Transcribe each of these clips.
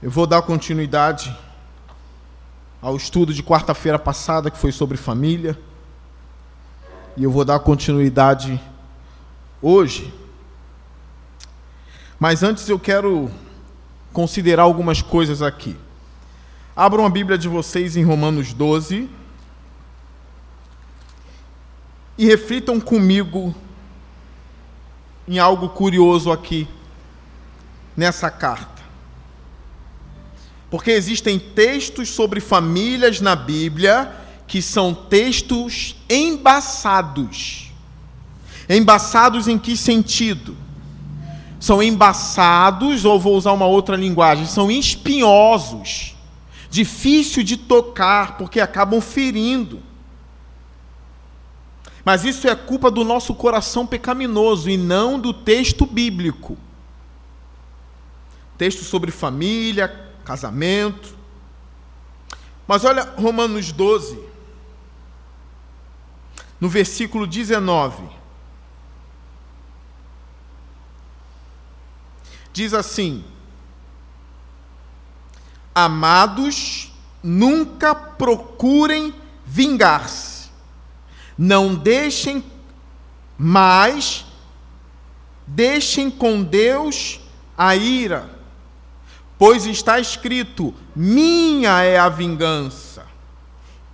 Eu vou dar continuidade ao estudo de quarta-feira passada, que foi sobre família. E eu vou dar continuidade hoje. Mas antes eu quero considerar algumas coisas aqui. Abram a Bíblia de vocês em Romanos 12 e reflitam comigo em algo curioso aqui nessa carta. Porque existem textos sobre famílias na Bíblia que são textos embaçados. Embaçados em que sentido? São embaçados, ou vou usar uma outra linguagem, são espinhosos, difícil de tocar, porque acabam ferindo. Mas isso é culpa do nosso coração pecaminoso e não do texto bíblico. Texto sobre família, casamento. Mas olha Romanos 12, no versículo 19. Diz assim: Amados, nunca procurem vingar-se, não deixem, mas deixem com Deus a ira Pois está escrito: Minha é a vingança,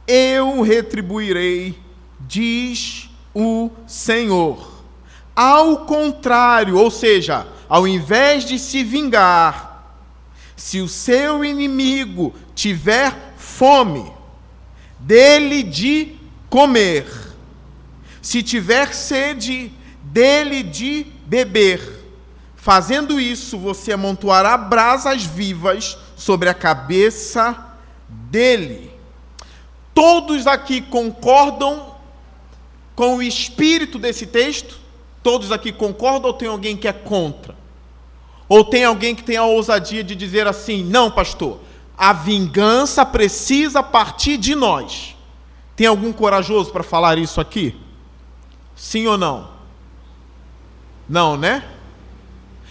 eu retribuirei, diz o Senhor. Ao contrário, ou seja, ao invés de se vingar, se o seu inimigo tiver fome, dele de comer, se tiver sede, dele de beber Fazendo isso, você amontoará brasas vivas sobre a cabeça dele. Todos aqui concordam com o espírito desse texto? Todos aqui concordam ou tem alguém que é contra? Ou tem alguém que tem a ousadia de dizer assim: não, pastor, a vingança precisa partir de nós? Tem algum corajoso para falar isso aqui? Sim ou não? Não, né?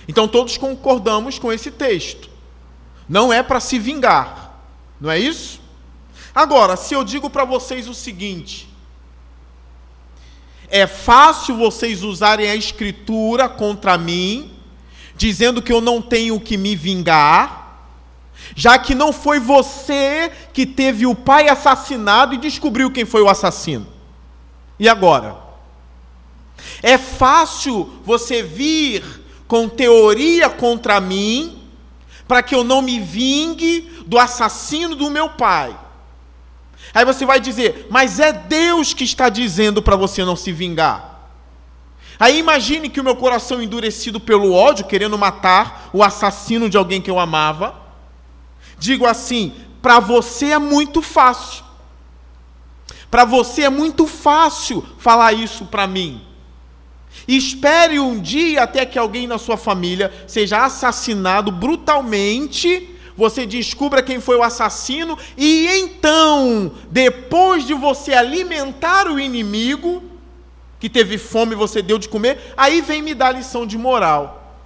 Então todos concordamos com esse texto. Não é para se vingar, não é isso? Agora, se eu digo para vocês o seguinte: é fácil vocês usarem a escritura contra mim, dizendo que eu não tenho que me vingar, já que não foi você que teve o pai assassinado e descobriu quem foi o assassino. E agora? É fácil você vir com teoria contra mim, para que eu não me vingue do assassino do meu pai. Aí você vai dizer, mas é Deus que está dizendo para você não se vingar. Aí imagine que o meu coração endurecido pelo ódio, querendo matar o assassino de alguém que eu amava, digo assim: para você é muito fácil. Para você é muito fácil falar isso para mim. Espere um dia até que alguém na sua família seja assassinado brutalmente, você descubra quem foi o assassino, e então, depois de você alimentar o inimigo, que teve fome você deu de comer, aí vem me dar lição de moral.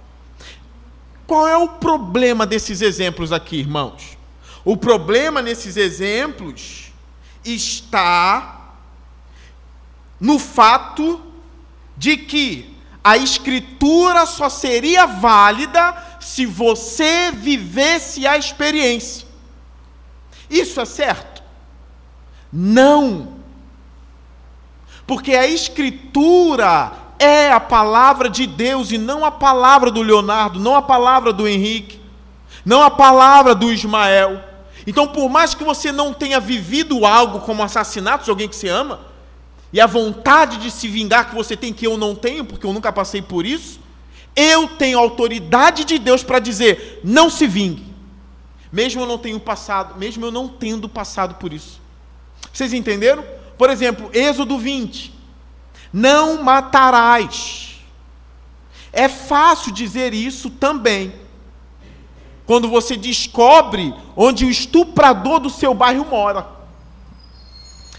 Qual é o problema desses exemplos aqui, irmãos? O problema nesses exemplos está no fato de que a escritura só seria válida se você vivesse a experiência. Isso é certo? Não. Porque a escritura é a palavra de Deus e não a palavra do Leonardo, não a palavra do Henrique, não a palavra do Ismael. Então, por mais que você não tenha vivido algo como assassinato de alguém que você ama, e a vontade de se vingar que você tem que eu não tenho, porque eu nunca passei por isso, eu tenho autoridade de Deus para dizer: não se vingue. Mesmo eu não tenho passado, mesmo eu não tendo passado por isso. Vocês entenderam? Por exemplo, Êxodo 20. Não matarás. É fácil dizer isso também. Quando você descobre onde o estuprador do seu bairro mora.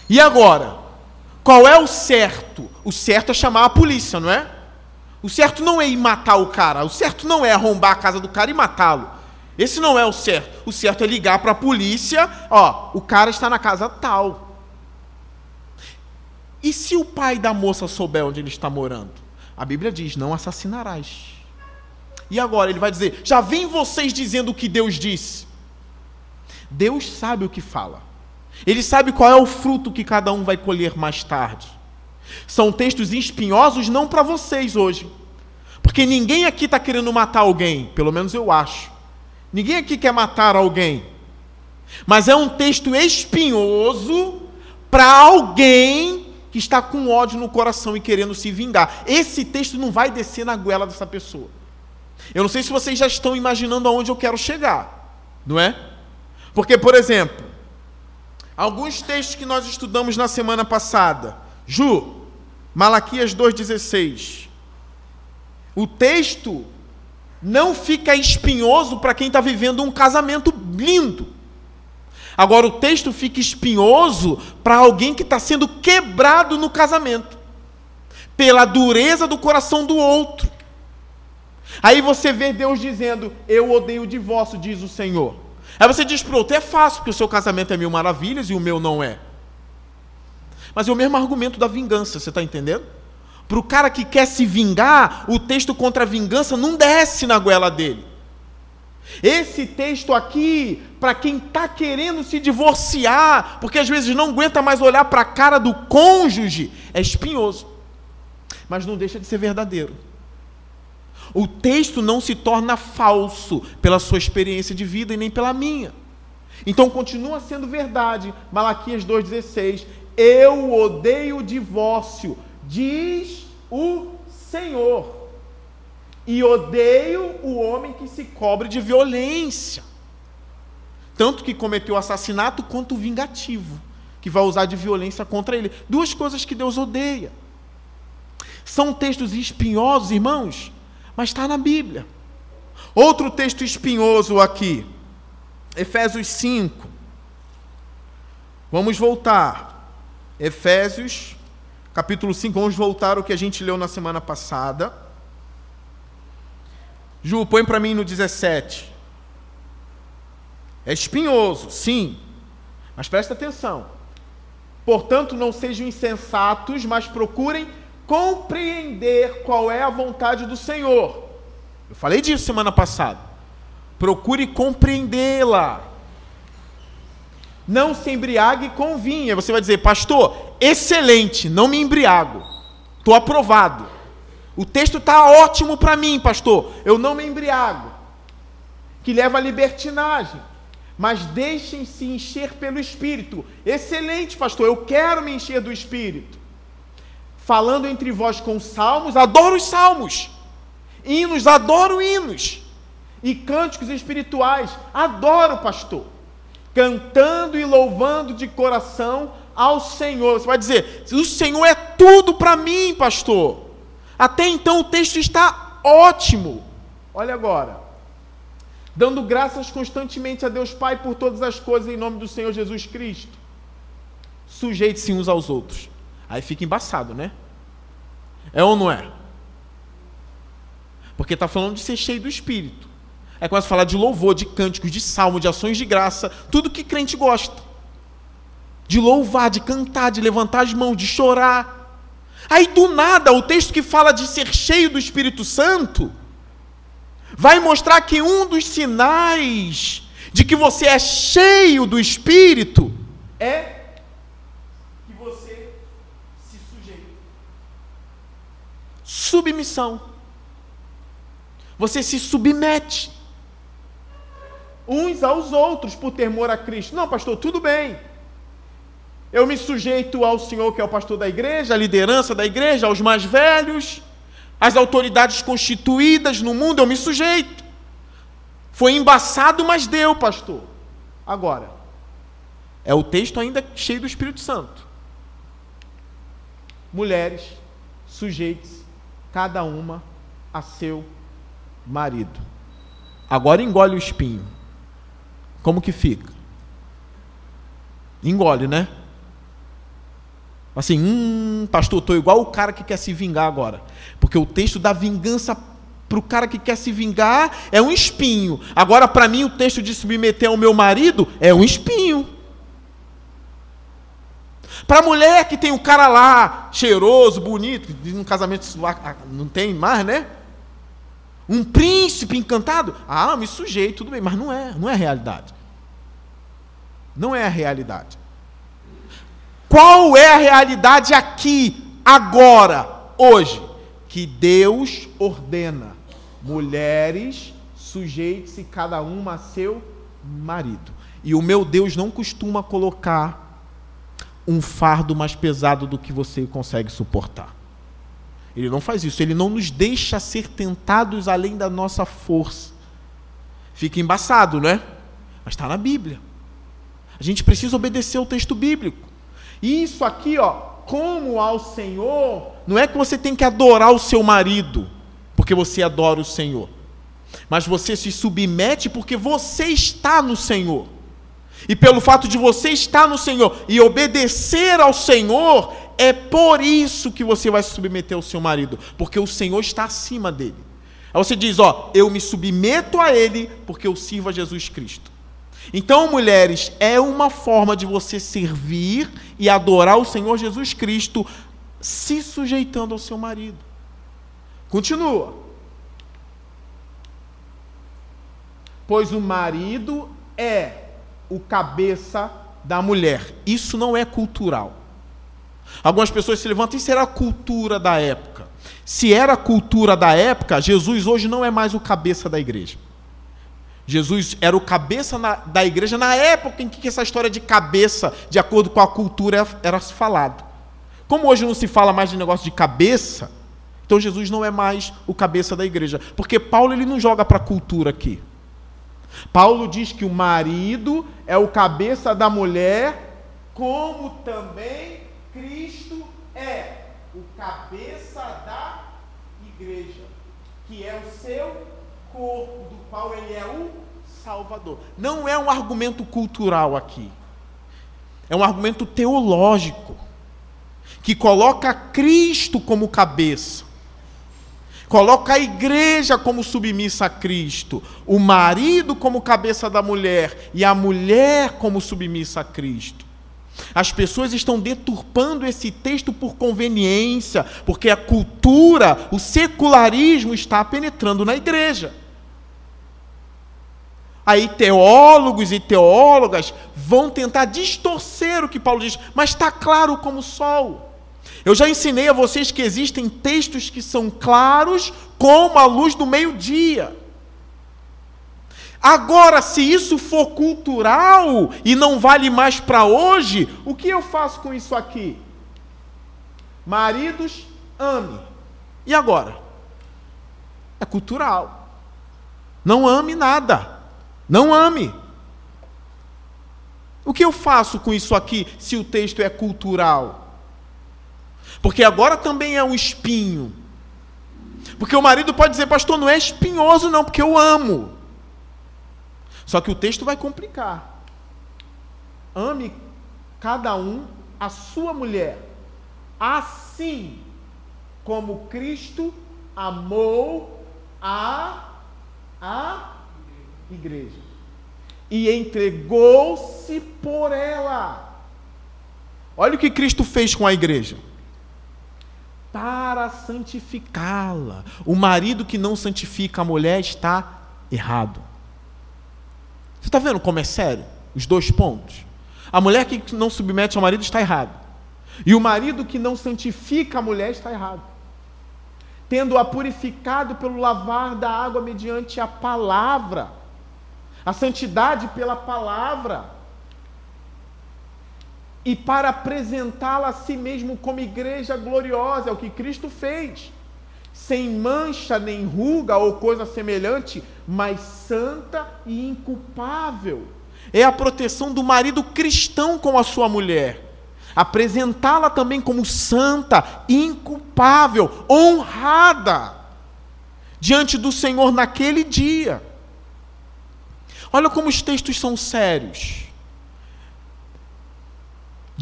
E agora? Qual é o certo? O certo é chamar a polícia, não é? O certo não é ir matar o cara. O certo não é arrombar a casa do cara e matá-lo. Esse não é o certo. O certo é ligar para a polícia, ó, o cara está na casa tal. E se o pai da moça souber onde ele está morando? A Bíblia diz: não assassinarás. E agora ele vai dizer: já vem vocês dizendo o que Deus disse. Deus sabe o que fala. Ele sabe qual é o fruto que cada um vai colher mais tarde. São textos espinhosos não para vocês hoje. Porque ninguém aqui está querendo matar alguém, pelo menos eu acho. Ninguém aqui quer matar alguém. Mas é um texto espinhoso para alguém que está com ódio no coração e querendo se vingar. Esse texto não vai descer na goela dessa pessoa. Eu não sei se vocês já estão imaginando aonde eu quero chegar, não é? Porque, por exemplo, alguns textos que nós estudamos na semana passada, Ju, Malaquias 2,16. O texto não fica espinhoso para quem está vivendo um casamento lindo. Agora, o texto fica espinhoso para alguém que está sendo quebrado no casamento, pela dureza do coração do outro. Aí você vê Deus dizendo: Eu odeio o divórcio, diz o Senhor. Aí você diz para o outro: É fácil, porque o seu casamento é mil maravilhas e o meu não é. Mas é o mesmo argumento da vingança, você está entendendo? Para o cara que quer se vingar, o texto contra a vingança não desce na goela dele. Esse texto aqui, para quem está querendo se divorciar, porque às vezes não aguenta mais olhar para a cara do cônjuge, é espinhoso. Mas não deixa de ser verdadeiro. O texto não se torna falso pela sua experiência de vida e nem pela minha. Então continua sendo verdade. Malaquias 2,16. Eu odeio o divórcio, diz o Senhor. E odeio o homem que se cobre de violência. Tanto que cometeu assassinato quanto vingativo, que vai usar de violência contra ele. Duas coisas que Deus odeia. São textos espinhosos, irmãos, mas está na Bíblia. Outro texto espinhoso aqui, Efésios 5. Vamos voltar. Efésios, capítulo 5, vamos voltar ao que a gente leu na semana passada. Ju, põe para mim no 17. É espinhoso, sim, mas presta atenção. Portanto, não sejam insensatos, mas procurem compreender qual é a vontade do Senhor. Eu falei disso semana passada. Procure compreendê-la. Não se embriague com vinho. Você vai dizer, pastor, excelente, não me embriago. Estou aprovado. O texto está ótimo para mim, pastor. Eu não me embriago. Que leva à libertinagem. Mas deixem-se encher pelo Espírito. Excelente, pastor. Eu quero me encher do Espírito. Falando entre vós com salmos, adoro os salmos. Hinos, adoro hinos. E cânticos espirituais, adoro, pastor cantando e louvando de coração ao Senhor. Você vai dizer: o Senhor é tudo para mim, pastor. Até então o texto está ótimo. Olha agora. Dando graças constantemente a Deus Pai por todas as coisas em nome do Senhor Jesus Cristo. Sujeite-se uns aos outros. Aí fica embaçado, né? É ou não é? Porque está falando de ser cheio do Espírito. Começa a falar de louvor, de cânticos, de salmo, de ações de graça, tudo que crente gosta. De louvar, de cantar, de levantar as mãos, de chorar. Aí do nada, o texto que fala de ser cheio do Espírito Santo vai mostrar que um dos sinais de que você é cheio do Espírito é que você se sujeita. Submissão. Você se submete uns aos outros por temor a Cristo. Não, pastor, tudo bem. Eu me sujeito ao Senhor, que é o pastor da igreja, a liderança da igreja, aos mais velhos, às autoridades constituídas no mundo, eu me sujeito. Foi embaçado, mas deu, pastor. Agora, é o texto ainda cheio do Espírito Santo. Mulheres, sujeites, cada uma a seu marido. Agora engole o espinho. Como que fica? Engole, né? Assim, hum, pastor, estou igual o cara que quer se vingar agora. Porque o texto da vingança para o cara que quer se vingar é um espinho. Agora, para mim, o texto de submeter ao meu marido é um espinho. Para a mulher que tem um cara lá, cheiroso, bonito, num casamento não tem mais, né? Um príncipe encantado. Ah, me sujei, tudo bem, mas não é, não é a realidade. Não é a realidade. Qual é a realidade aqui, agora, hoje? Que Deus ordena: mulheres, sujeite-se cada uma a seu marido. E o meu Deus não costuma colocar um fardo mais pesado do que você consegue suportar. Ele não faz isso, ele não nos deixa ser tentados além da nossa força. Fica embaçado, né? Mas está na Bíblia. A gente precisa obedecer ao texto bíblico. E isso aqui, ó, como ao Senhor, não é que você tem que adorar o seu marido, porque você adora o Senhor. Mas você se submete porque você está no Senhor. E pelo fato de você estar no Senhor e obedecer ao Senhor, é por isso que você vai se submeter ao seu marido, porque o Senhor está acima dele. Aí você diz, ó, eu me submeto a ele porque eu sirvo a Jesus Cristo. Então, mulheres, é uma forma de você servir e adorar o Senhor Jesus Cristo se sujeitando ao seu marido. Continua. Pois o marido é o cabeça da mulher. Isso não é cultural. Algumas pessoas se levantam, isso era a cultura da época. Se era a cultura da época, Jesus hoje não é mais o cabeça da igreja. Jesus era o cabeça na, da igreja na época em que essa história de cabeça, de acordo com a cultura, era, falado. Como hoje não se fala mais de negócio de cabeça, então Jesus não é mais o cabeça da igreja. Porque Paulo ele não joga para a cultura aqui. Paulo diz que o marido é o cabeça da mulher, como também Cristo é o cabeça da igreja, que é o seu corpo, do qual ele é o Salvador. Não é um argumento cultural aqui. É um argumento teológico que coloca Cristo como cabeça coloca a igreja como submissa a Cristo, o marido como cabeça da mulher e a mulher como submissa a Cristo. As pessoas estão deturpando esse texto por conveniência, porque a cultura, o secularismo está penetrando na igreja. Aí teólogos e teólogas vão tentar distorcer o que Paulo diz, mas está claro como o sol. Eu já ensinei a vocês que existem textos que são claros como a luz do meio-dia. Agora, se isso for cultural e não vale mais para hoje, o que eu faço com isso aqui? Maridos, ame. E agora? É cultural. Não ame nada. Não ame. O que eu faço com isso aqui se o texto é cultural? Porque agora também é um espinho. Porque o marido pode dizer, pastor, não é espinhoso, não, porque eu amo. Só que o texto vai complicar. Ame cada um a sua mulher, assim como Cristo amou a, a igreja e entregou-se por ela. Olha o que Cristo fez com a igreja para santificá-la. O marido que não santifica a mulher está errado. Você está vendo como é sério? Os dois pontos. A mulher que não submete ao marido está errado. E o marido que não santifica a mulher está errado. Tendo-a purificado pelo lavar da água mediante a palavra. A santidade pela palavra e para apresentá-la a si mesmo como igreja gloriosa, é o que Cristo fez, sem mancha nem ruga ou coisa semelhante, mas santa e inculpável. É a proteção do marido cristão com a sua mulher. Apresentá-la também como santa, inculpável, honrada diante do Senhor naquele dia. Olha como os textos são sérios.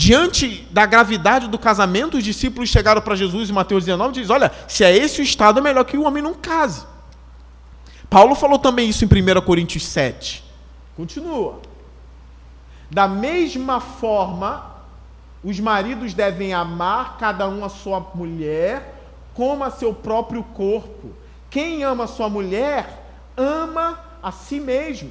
Diante da gravidade do casamento, os discípulos chegaram para Jesus em Mateus 19 e diz: Olha, se é esse o estado, é melhor que o homem não case. Paulo falou também isso em 1 Coríntios 7. Continua. Da mesma forma, os maridos devem amar cada um a sua mulher como a seu próprio corpo. Quem ama sua mulher, ama a si mesmo.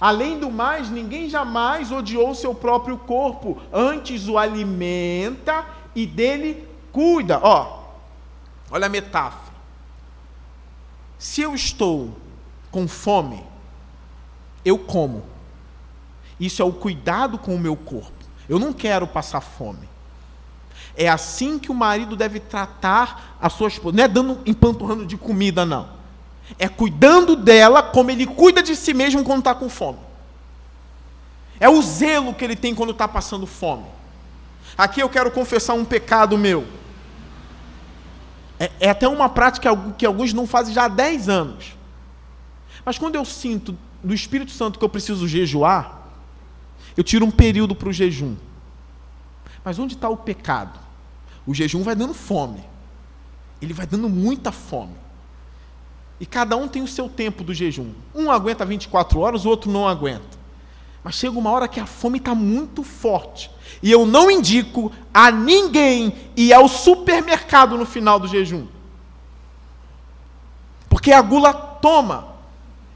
Além do mais, ninguém jamais odiou seu próprio corpo, antes o alimenta e dele cuida. Ó, olha a metáfora. Se eu estou com fome, eu como. Isso é o cuidado com o meu corpo. Eu não quero passar fome. É assim que o marido deve tratar a sua esposa. Não é dando empanturrando de comida, não. É cuidando dela como ele cuida de si mesmo quando está com fome. É o zelo que ele tem quando está passando fome. Aqui eu quero confessar um pecado meu. É, é, até uma prática que alguns não fazem já há 10 anos. Mas quando eu sinto do Espírito Santo que eu preciso jejuar, eu tiro um período para o jejum. Mas onde está o pecado? O jejum vai dando fome. Ele vai dando muita fome. E cada um tem o seu tempo do jejum. Um aguenta 24 horas, o outro não aguenta. Mas chega uma hora que a fome está muito forte. E eu não indico a ninguém ir ao supermercado no final do jejum. Porque a gula toma.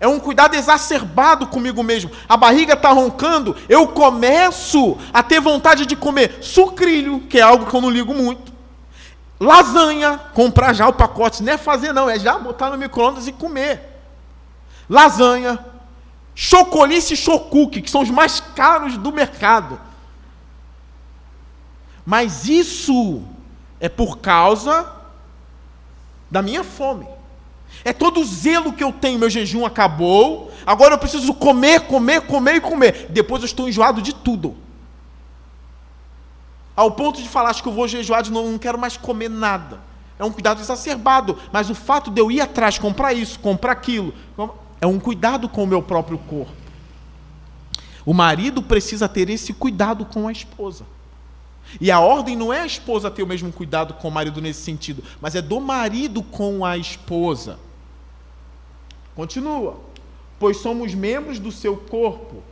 É um cuidado exacerbado comigo mesmo. A barriga está roncando, eu começo a ter vontade de comer sucrilho, que é algo que eu não ligo muito. Lasanha, comprar já o pacote, não é fazer não, é já botar no micro-ondas e comer. Lasanha, chocolice e chocuque, que são os mais caros do mercado. Mas isso é por causa da minha fome. É todo o zelo que eu tenho, meu jejum acabou. Agora eu preciso comer, comer, comer e comer. Depois eu estou enjoado de tudo. Ao ponto de falar, acho que eu vou jejuar de novo, não quero mais comer nada. É um cuidado exacerbado. Mas o fato de eu ir atrás, comprar isso, comprar aquilo, é um cuidado com o meu próprio corpo. O marido precisa ter esse cuidado com a esposa. E a ordem não é a esposa ter o mesmo cuidado com o marido nesse sentido, mas é do marido com a esposa. Continua. Pois somos membros do seu corpo.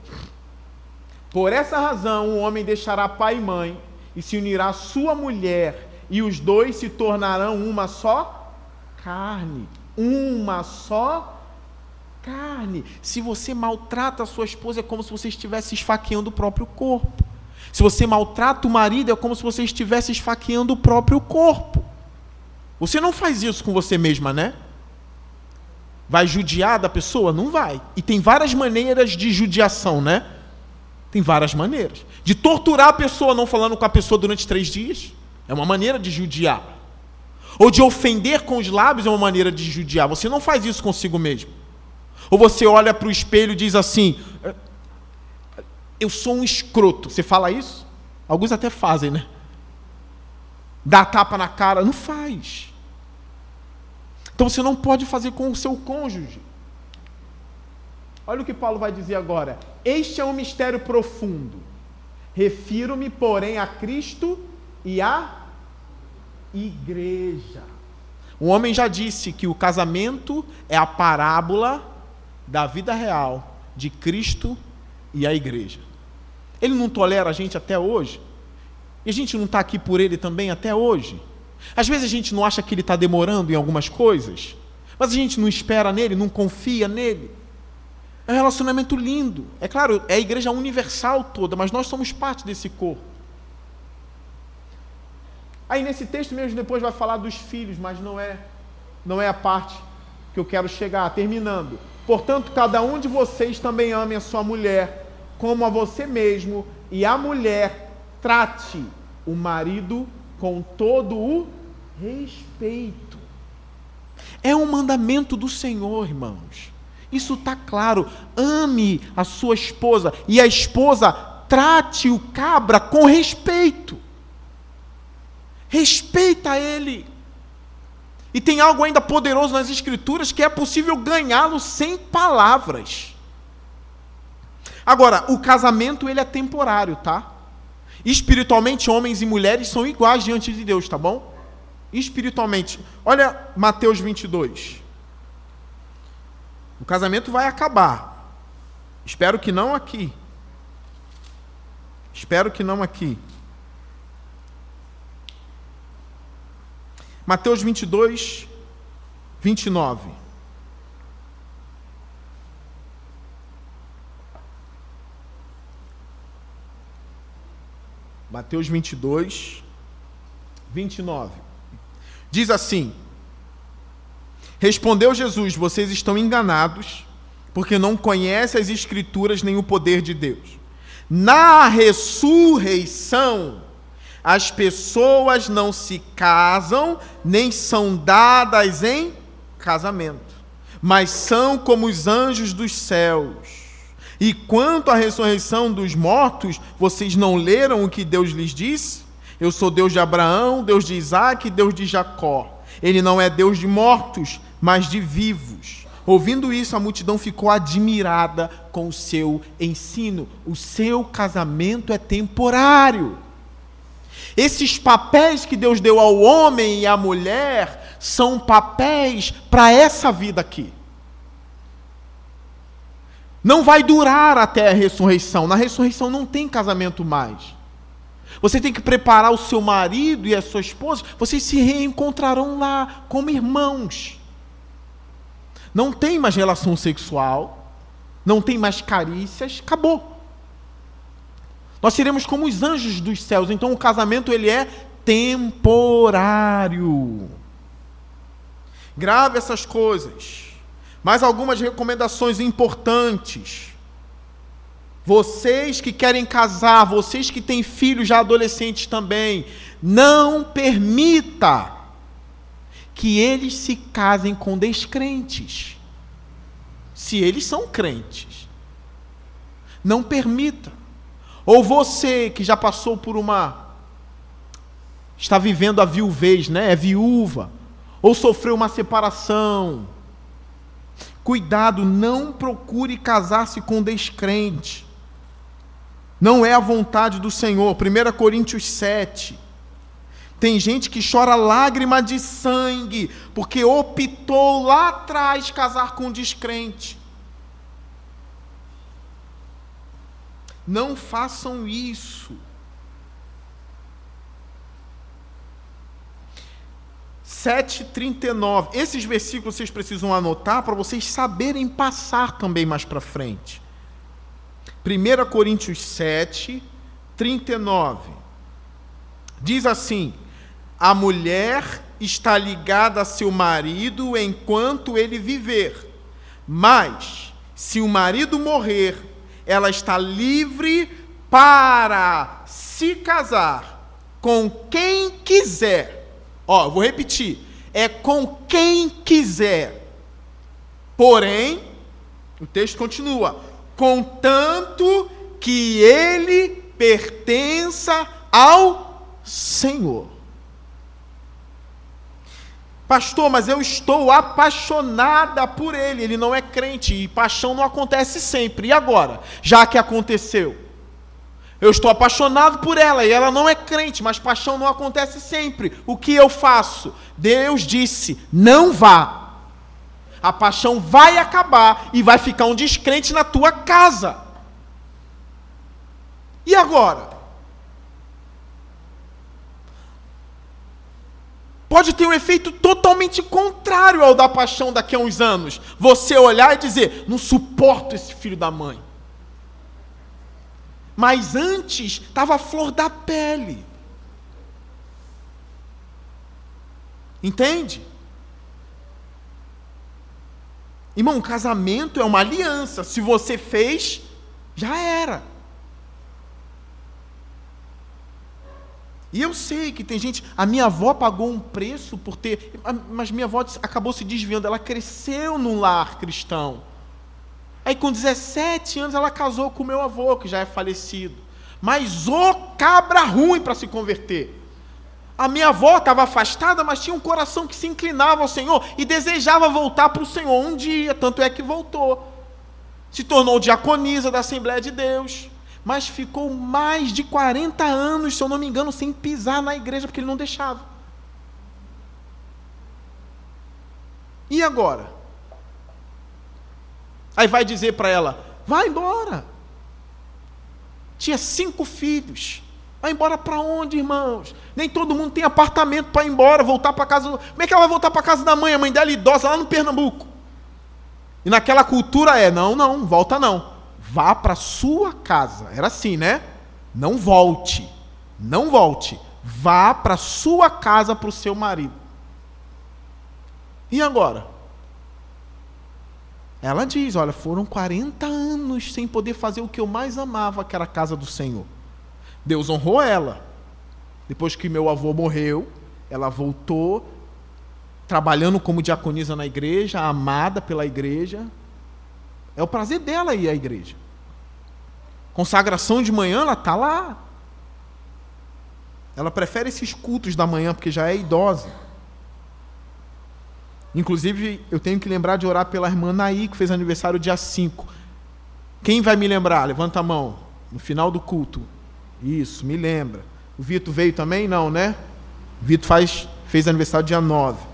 Por essa razão, o homem deixará pai e mãe e se unirá sua mulher, e os dois se tornarão uma só carne. Uma só carne. Se você maltrata a sua esposa, é como se você estivesse esfaqueando o próprio corpo. Se você maltrata o marido, é como se você estivesse esfaqueando o próprio corpo. Você não faz isso com você mesma, né? Vai judiar da pessoa? Não vai. E tem várias maneiras de judiação, né? Tem várias maneiras. De torturar a pessoa não falando com a pessoa durante três dias. É uma maneira de judiar. Ou de ofender com os lábios é uma maneira de judiar. Você não faz isso consigo mesmo. Ou você olha para o espelho e diz assim: Eu sou um escroto. Você fala isso? Alguns até fazem, né? Dá tapa na cara. Não faz. Então você não pode fazer com o seu cônjuge. Olha o que Paulo vai dizer agora. Este é um mistério profundo. Refiro-me, porém, a Cristo e à igreja. O homem já disse que o casamento é a parábola da vida real de Cristo e a igreja. Ele não tolera a gente até hoje. E a gente não está aqui por ele também até hoje. Às vezes a gente não acha que ele está demorando em algumas coisas, mas a gente não espera nele, não confia nele. É um relacionamento lindo. É claro, é a igreja universal toda, mas nós somos parte desse corpo. Aí nesse texto mesmo depois vai falar dos filhos, mas não é não é a parte que eu quero chegar, terminando. Portanto, cada um de vocês também ame a sua mulher como a você mesmo, e a mulher trate o marido com todo o respeito. É um mandamento do Senhor, irmãos. Isso está claro. Ame a sua esposa e a esposa trate o cabra com respeito. Respeita ele. E tem algo ainda poderoso nas Escrituras que é possível ganhá-lo sem palavras. Agora, o casamento ele é temporário, tá? Espiritualmente, homens e mulheres são iguais diante de Deus, tá bom? Espiritualmente. Olha Mateus 22. O casamento vai acabar. Espero que não aqui. Espero que não aqui. Mateus 22, 29. Mateus 22, 29. Diz assim: Respondeu Jesus: Vocês estão enganados, porque não conhecem as Escrituras nem o poder de Deus. Na ressurreição, as pessoas não se casam, nem são dadas em casamento, mas são como os anjos dos céus. E quanto à ressurreição dos mortos, vocês não leram o que Deus lhes disse? Eu sou Deus de Abraão, Deus de Isaac, Deus de Jacó. Ele não é Deus de mortos, mas de vivos. Ouvindo isso, a multidão ficou admirada com o seu ensino. O seu casamento é temporário. Esses papéis que Deus deu ao homem e à mulher são papéis para essa vida aqui. Não vai durar até a ressurreição. Na ressurreição não tem casamento mais. Você tem que preparar o seu marido e a sua esposa, vocês se reencontrarão lá como irmãos. Não tem mais relação sexual, não tem mais carícias, acabou. Nós seremos como os anjos dos céus. Então o casamento ele é temporário. Grave essas coisas. Mais algumas recomendações importantes. Vocês que querem casar, vocês que têm filhos já adolescentes também, não permita que eles se casem com descrentes. Se eles são crentes. Não permita. Ou você que já passou por uma está vivendo a viuvez, né? É viúva, ou sofreu uma separação. Cuidado, não procure casar-se com descrente. Não é a vontade do Senhor. 1 Coríntios 7. Tem gente que chora lágrima de sangue porque optou lá atrás casar com um descrente. Não façam isso. Sete trinta e nove. Esses versículos vocês precisam anotar para vocês saberem passar também mais para frente. 1 Coríntios 7, 39. Diz assim: A mulher está ligada a seu marido enquanto ele viver, mas se o marido morrer, ela está livre para se casar com quem quiser. Ó, vou repetir: é com quem quiser. Porém, o texto continua: contanto que ele pertença ao Senhor. Pastor, mas eu estou apaixonada por ele. Ele não é crente e paixão não acontece sempre. E agora? Já que aconteceu. Eu estou apaixonado por ela e ela não é crente, mas paixão não acontece sempre. O que eu faço? Deus disse: não vá a paixão vai acabar e vai ficar um descrente na tua casa. E agora? Pode ter um efeito totalmente contrário ao da paixão daqui a uns anos. Você olhar e dizer: não suporto esse filho da mãe. Mas antes estava a flor da pele. Entende? Irmão, casamento é uma aliança. Se você fez, já era. E eu sei que tem gente. A minha avó pagou um preço por ter. Mas minha avó acabou se desviando. Ela cresceu num lar cristão. Aí com 17 anos ela casou com meu avô, que já é falecido. Mas o cabra ruim para se converter. A minha avó estava afastada, mas tinha um coração que se inclinava ao Senhor e desejava voltar para o Senhor um dia, tanto é que voltou. Se tornou diaconisa da Assembleia de Deus, mas ficou mais de 40 anos, se eu não me engano, sem pisar na igreja, porque ele não deixava. E agora? Aí vai dizer para ela: vai embora. Tinha cinco filhos. Vai embora para onde, irmãos? Nem todo mundo tem apartamento para ir embora, voltar para casa. Como é que ela vai voltar para casa da mãe? A mãe dela é idosa lá no Pernambuco. E naquela cultura é: não, não, volta não. Vá para sua casa. Era assim, né? Não volte. Não volte. Vá para sua casa para o seu marido. E agora? Ela diz: Olha, foram 40 anos sem poder fazer o que eu mais amava, que era a casa do Senhor. Deus honrou ela. Depois que meu avô morreu, ela voltou, trabalhando como diaconisa na igreja, amada pela igreja. É o prazer dela ir à igreja. Consagração de manhã, ela está lá. Ela prefere esses cultos da manhã, porque já é idosa. Inclusive, eu tenho que lembrar de orar pela irmã Naí, que fez aniversário dia 5. Quem vai me lembrar? Levanta a mão. No final do culto. Isso, me lembra. O Vitor veio também? Não, né? O Vitor faz, fez aniversário dia 9.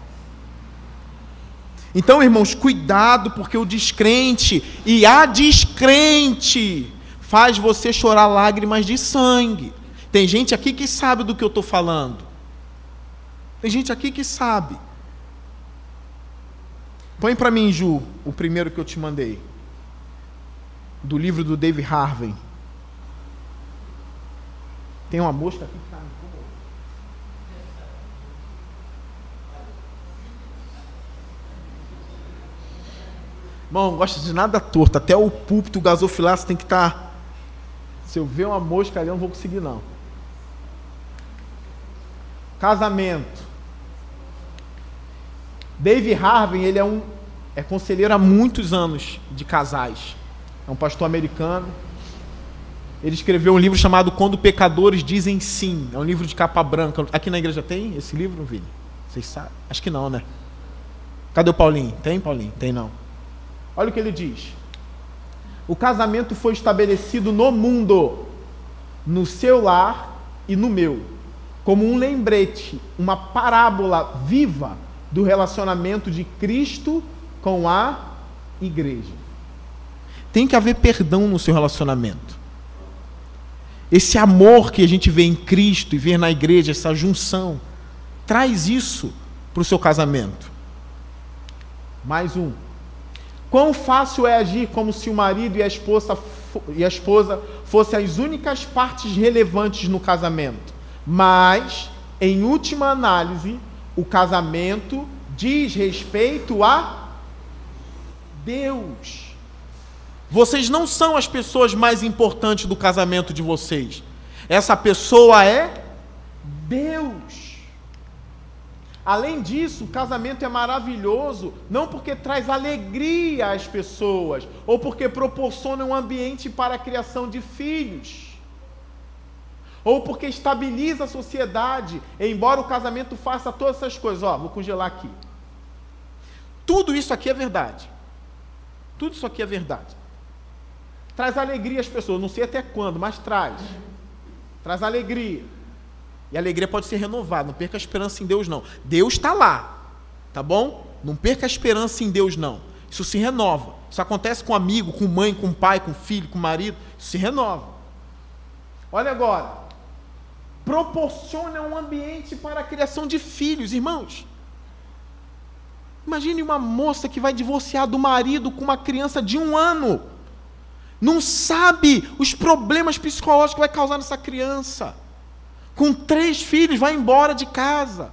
Então, irmãos, cuidado, porque o descrente e a descrente faz você chorar lágrimas de sangue. Tem gente aqui que sabe do que eu estou falando. Tem gente aqui que sabe. Põe para mim, Ju, o primeiro que eu te mandei. Do livro do Dave Harvey. Tem uma mosca aqui que está Irmão, não gosta de nada torto. Até o púlpito gasofilaço tem que estar. Tá... Se eu ver uma mosca ali, eu não vou conseguir, não. Casamento. Dave Harvey, ele é um é conselheiro há muitos anos de casais. É um pastor americano. Ele escreveu um livro chamado Quando Pecadores Dizem Sim. É um livro de capa branca. Aqui na igreja tem esse livro, Vini? Vocês sabem? Acho que não, né? Cadê o Paulinho? Tem, Paulinho? Tem não. Olha o que ele diz. O casamento foi estabelecido no mundo, no seu lar e no meu, como um lembrete, uma parábola viva do relacionamento de Cristo com a igreja. Tem que haver perdão no seu relacionamento. Esse amor que a gente vê em Cristo e vê na igreja, essa junção, traz isso para o seu casamento. Mais um. Quão fácil é agir como se o marido e a esposa, e a esposa fossem as únicas partes relevantes no casamento. Mas, em última análise, o casamento diz respeito a Deus. Vocês não são as pessoas mais importantes do casamento de vocês. Essa pessoa é Deus. Além disso, o casamento é maravilhoso não porque traz alegria às pessoas ou porque proporciona um ambiente para a criação de filhos ou porque estabiliza a sociedade, embora o casamento faça todas essas coisas. Ó, vou congelar aqui. Tudo isso aqui é verdade. Tudo isso aqui é verdade. Traz alegria às pessoas, não sei até quando, mas traz. Traz alegria. E a alegria pode ser renovada, não perca a esperança em Deus, não. Deus está lá, tá bom? Não perca a esperança em Deus, não. Isso se renova. Isso acontece com amigo, com mãe, com pai, com filho, com marido. Isso se renova. Olha agora proporciona um ambiente para a criação de filhos, irmãos. Imagine uma moça que vai divorciar do marido com uma criança de um ano. Não sabe os problemas psicológicos que vai causar nessa criança. Com três filhos, vai embora de casa.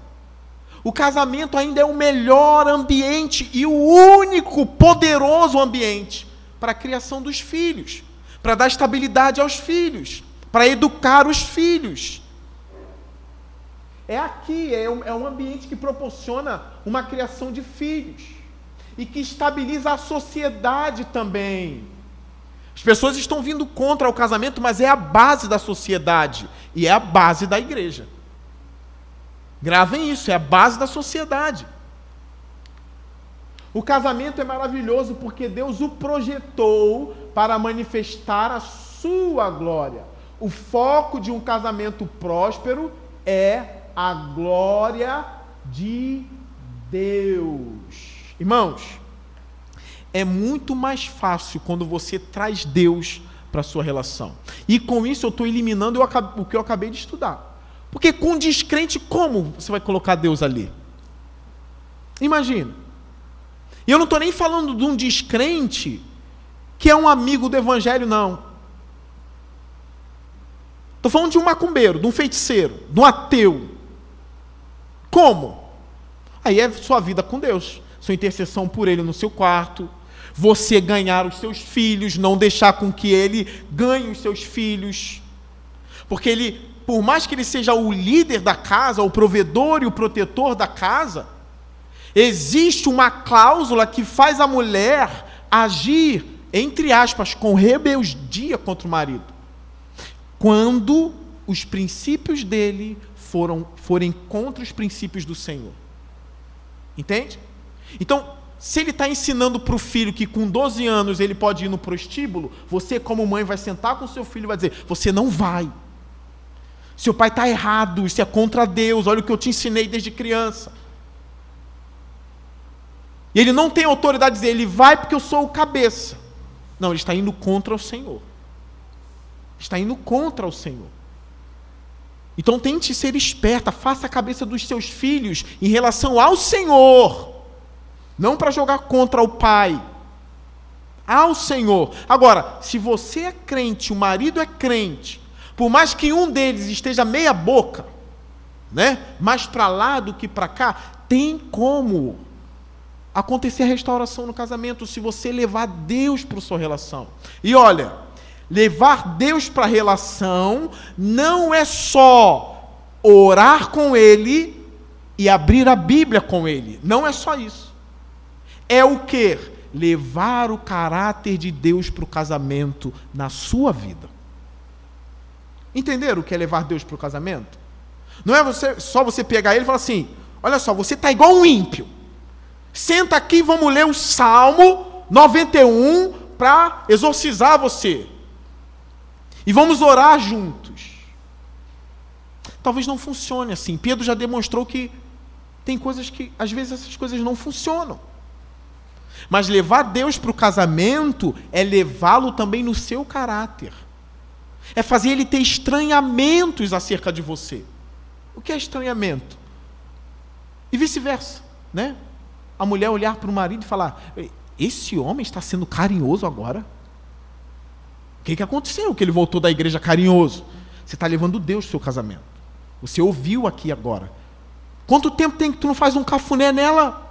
O casamento ainda é o melhor ambiente e o único poderoso ambiente para a criação dos filhos, para dar estabilidade aos filhos, para educar os filhos. É aqui, é um, é um ambiente que proporciona uma criação de filhos e que estabiliza a sociedade também. As pessoas estão vindo contra o casamento, mas é a base da sociedade e é a base da igreja. Gravem isso, é a base da sociedade. O casamento é maravilhoso porque Deus o projetou para manifestar a sua glória. O foco de um casamento próspero é a glória de Deus. Irmãos, é muito mais fácil quando você traz Deus para a sua relação. E com isso eu estou eliminando o que eu acabei de estudar. Porque com descrente, como você vai colocar Deus ali? Imagina. E eu não estou nem falando de um descrente que é um amigo do evangelho, não. Estou falando de um macumbeiro, de um feiticeiro, de um ateu. Como? Aí é sua vida com Deus, sua intercessão por ele no seu quarto, você ganhar os seus filhos, não deixar com que ele ganhe os seus filhos. Porque ele, por mais que ele seja o líder da casa, o provedor e o protetor da casa, existe uma cláusula que faz a mulher agir, entre aspas, com rebeldia contra o marido. Quando os princípios dele foram, forem contra os princípios do Senhor. Entende? Então, se ele está ensinando para o filho que com 12 anos ele pode ir no prostíbulo, você, como mãe, vai sentar com seu filho e vai dizer: Você não vai. Seu pai está errado, isso é contra Deus, olha o que eu te ensinei desde criança. E ele não tem autoridade de dizer, ele vai porque eu sou o cabeça. Não, ele está indo contra o Senhor. Está indo contra o Senhor. Então tente ser esperta, faça a cabeça dos seus filhos em relação ao Senhor não para jogar contra o pai. Ao Senhor. Agora, se você é crente, o marido é crente, por mais que um deles esteja meia boca, né? Mais para lá do que para cá, tem como acontecer a restauração no casamento se você levar Deus para sua relação. E olha, levar Deus para a relação não é só orar com ele e abrir a Bíblia com ele. Não é só isso é o que? Levar o caráter de Deus para o casamento na sua vida. Entenderam o que é levar Deus para o casamento? Não é você, só você pegar ele e falar assim: olha só, você está igual um ímpio. Senta aqui e vamos ler o Salmo 91 para exorcizar você. E vamos orar juntos. Talvez não funcione assim. Pedro já demonstrou que tem coisas que, às vezes, essas coisas não funcionam. Mas levar Deus para o casamento é levá-lo também no seu caráter. É fazer ele ter estranhamentos acerca de você. O que é estranhamento? E vice-versa, né? A mulher olhar para o marido e falar: Esse homem está sendo carinhoso agora? O que, que aconteceu que ele voltou da igreja carinhoso? Você está levando Deus para o seu casamento. Você ouviu aqui agora. Quanto tempo tem que tu não faz um cafuné nela?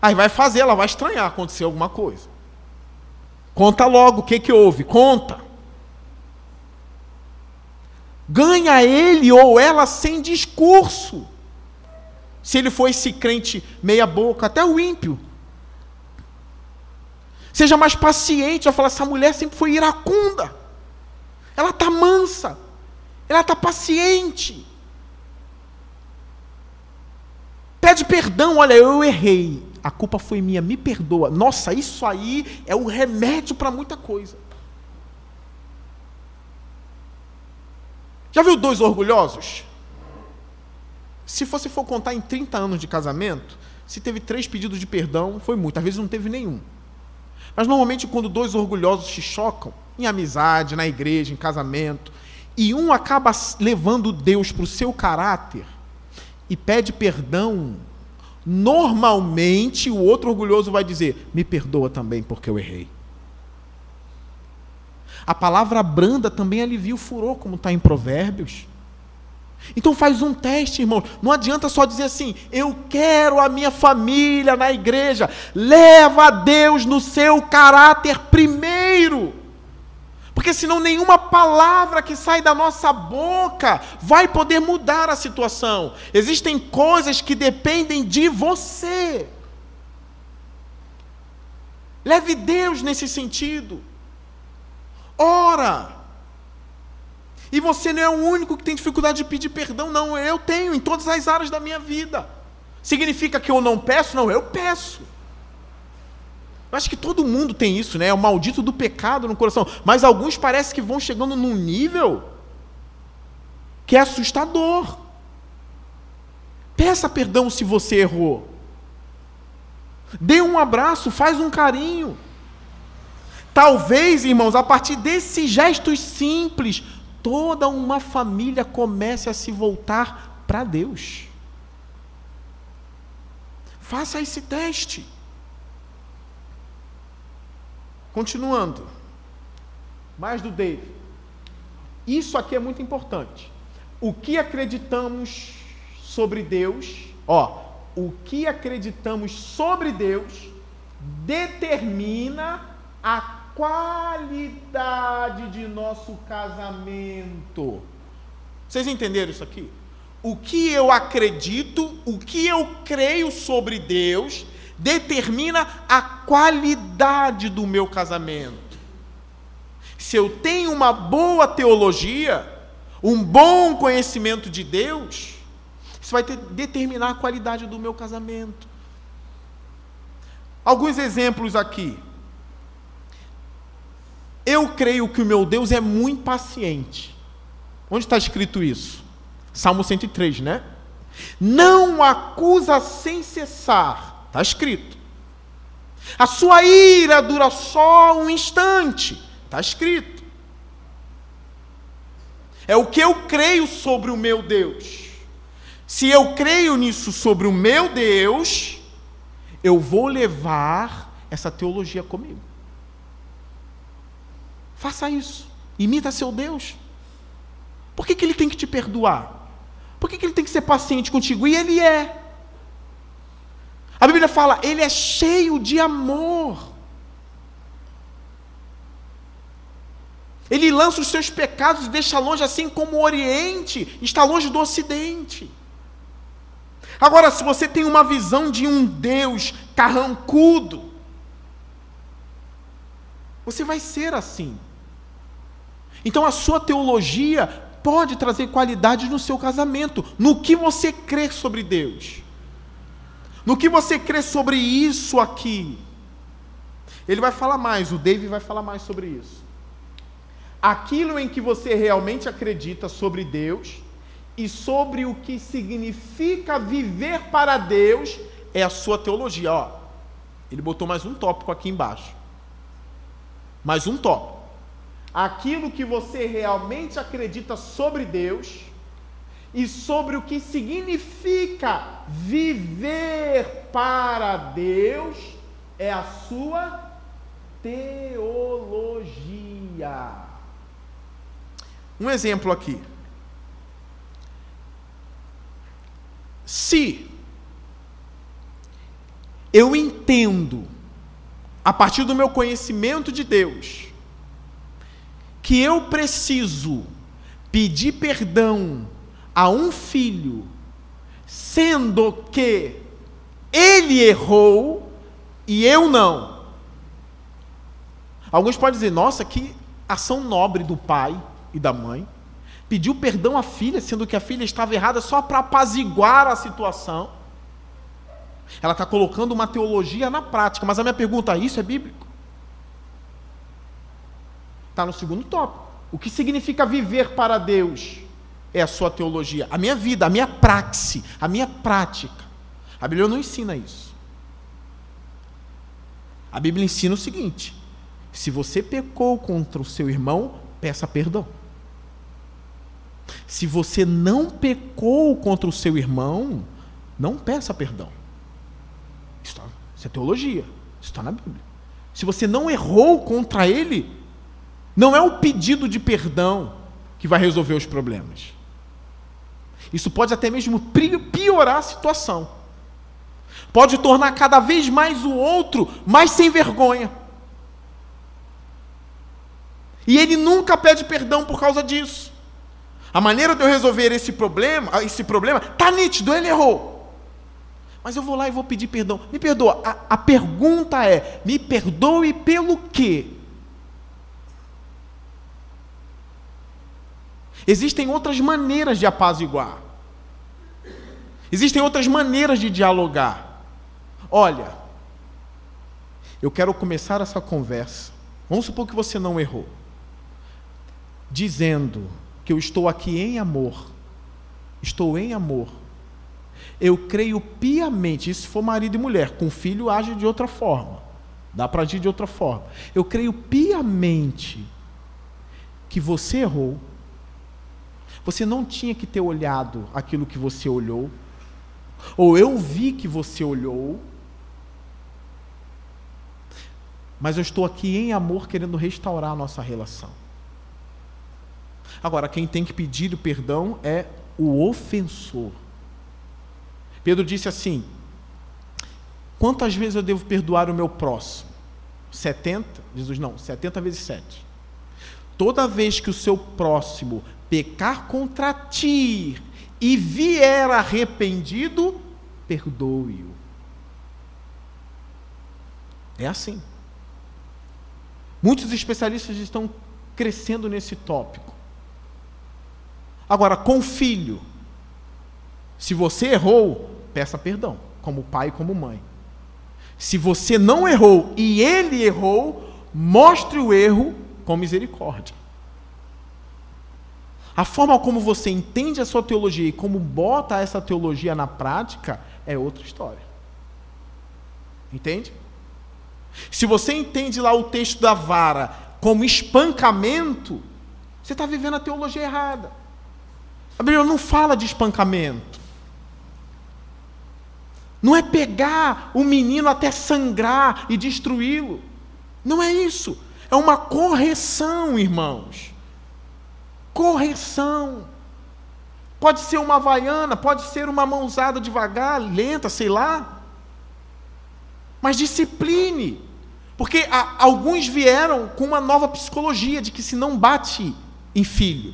Aí vai fazer, ela vai estranhar acontecer alguma coisa. Conta logo o que, que houve, conta. Ganha ele ou ela sem discurso. Se ele for esse crente meia-boca, até o ímpio. Seja mais paciente, vai falar: essa mulher sempre foi iracunda. Ela está mansa. Ela está paciente. Pede perdão, olha, eu errei a culpa foi minha, me perdoa. Nossa, isso aí é o remédio para muita coisa. Já viu dois orgulhosos? Se você for contar em 30 anos de casamento, se teve três pedidos de perdão, foi muito, às vezes não teve nenhum. Mas normalmente, quando dois orgulhosos se chocam, em amizade, na igreja, em casamento, e um acaba levando Deus para o seu caráter e pede perdão normalmente o outro orgulhoso vai dizer: Me perdoa também porque eu errei. A palavra branda também alivia o furor, como está em Provérbios. Então faz um teste, irmão. Não adianta só dizer assim: eu quero a minha família na igreja. Leva a Deus no seu caráter primeiro. Porque senão nenhuma palavra que sai da nossa boca vai poder mudar a situação. Existem coisas que dependem de você. Leve Deus nesse sentido. Ora. E você não é o único que tem dificuldade de pedir perdão, não. Eu tenho em todas as áreas da minha vida. Significa que eu não peço? Não, eu peço. Acho que todo mundo tem isso, né? É o maldito do pecado no coração. Mas alguns parece que vão chegando num nível que é assustador. Peça perdão se você errou. Dê um abraço, faz um carinho. Talvez, irmãos, a partir desses gestos simples, toda uma família comece a se voltar para Deus. Faça esse teste. Continuando. Mais do David. Isso aqui é muito importante. O que acreditamos sobre Deus, ó, o que acreditamos sobre Deus determina a qualidade de nosso casamento. Vocês entenderam isso aqui? O que eu acredito, o que eu creio sobre Deus, determina a qualidade do meu casamento. Se eu tenho uma boa teologia, um bom conhecimento de Deus, isso vai ter, determinar a qualidade do meu casamento. Alguns exemplos aqui. Eu creio que o meu Deus é muito paciente. Onde está escrito isso? Salmo 103, né? Não acusa sem cessar. Está escrito. A sua ira dura só um instante. Está escrito. É o que eu creio sobre o meu Deus. Se eu creio nisso sobre o meu Deus, eu vou levar essa teologia comigo. Faça isso. Imita seu Deus. Por que, que ele tem que te perdoar? Por que, que ele tem que ser paciente contigo? E ele é. A Bíblia fala, ele é cheio de amor. Ele lança os seus pecados e deixa longe, assim como o Oriente está longe do Ocidente. Agora, se você tem uma visão de um Deus carrancudo, você vai ser assim. Então, a sua teologia pode trazer qualidade no seu casamento, no que você crê sobre Deus, no que você crê sobre isso aqui. Ele vai falar mais, o David vai falar mais sobre isso. Aquilo em que você realmente acredita sobre Deus e sobre o que significa viver para Deus é a sua teologia. Ó, ele botou mais um tópico aqui embaixo. Mais um tópico. Aquilo que você realmente acredita sobre Deus e sobre o que significa viver para Deus é a sua teologia. Um exemplo aqui. Se eu entendo, a partir do meu conhecimento de Deus, que eu preciso pedir perdão a um filho, sendo que ele errou e eu não. Alguns podem dizer, nossa, que ação nobre do pai e da mãe pediu perdão à filha, sendo que a filha estava errada só para apaziguar a situação. Ela está colocando uma teologia na prática, mas a minha pergunta: isso é bíblico? Está no segundo tópico. O que significa viver para Deus? É a sua teologia, a minha vida, a minha praxe, a minha prática. A Bíblia não ensina isso. A Bíblia ensina o seguinte: se você pecou contra o seu irmão, peça perdão. Se você não pecou contra o seu irmão, não peça perdão. Isso, tá, é teologia, isso está na Bíblia. Se você não errou contra ele, não é o pedido de perdão que vai resolver os problemas. Isso pode até mesmo piorar a situação. Pode tornar cada vez mais o outro mais sem vergonha. E ele nunca pede perdão por causa disso. A maneira de eu resolver esse problema, esse problema, tá nítido, ele errou. Mas eu vou lá e vou pedir perdão. Me perdoa. A, a pergunta é: me perdoe pelo quê? Existem outras maneiras de apaziguar. Existem outras maneiras de dialogar. Olha, eu quero começar essa conversa. Vamos supor que você não errou. Dizendo que eu estou aqui em amor, estou em amor, Eu creio piamente, isso for marido e mulher, com filho age de outra forma. Dá para agir de outra forma. Eu creio piamente que você errou. Você não tinha que ter olhado aquilo que você olhou. Ou eu vi que você olhou. Mas eu estou aqui em amor querendo restaurar a nossa relação. Agora, quem tem que pedir o perdão é o ofensor. Pedro disse assim: Quantas vezes eu devo perdoar o meu próximo? 70? Jesus, não, 70 vezes 7. Toda vez que o seu próximo pecar contra ti e vier arrependido, perdoe-o. É assim. Muitos especialistas estão crescendo nesse tópico. Agora, com filho, se você errou, peça perdão, como pai e como mãe. Se você não errou e ele errou, mostre o erro com misericórdia. A forma como você entende a sua teologia e como bota essa teologia na prática é outra história. Entende? Se você entende lá o texto da vara como espancamento, você está vivendo a teologia errada. A Bíblia não fala de espancamento. Não é pegar o menino até sangrar e destruí-lo. Não é isso. É uma correção, irmãos. Correção. Pode ser uma vaiana, pode ser uma mãozada devagar, lenta, sei lá. Mas discipline. Porque a, alguns vieram com uma nova psicologia de que se não bate em filho.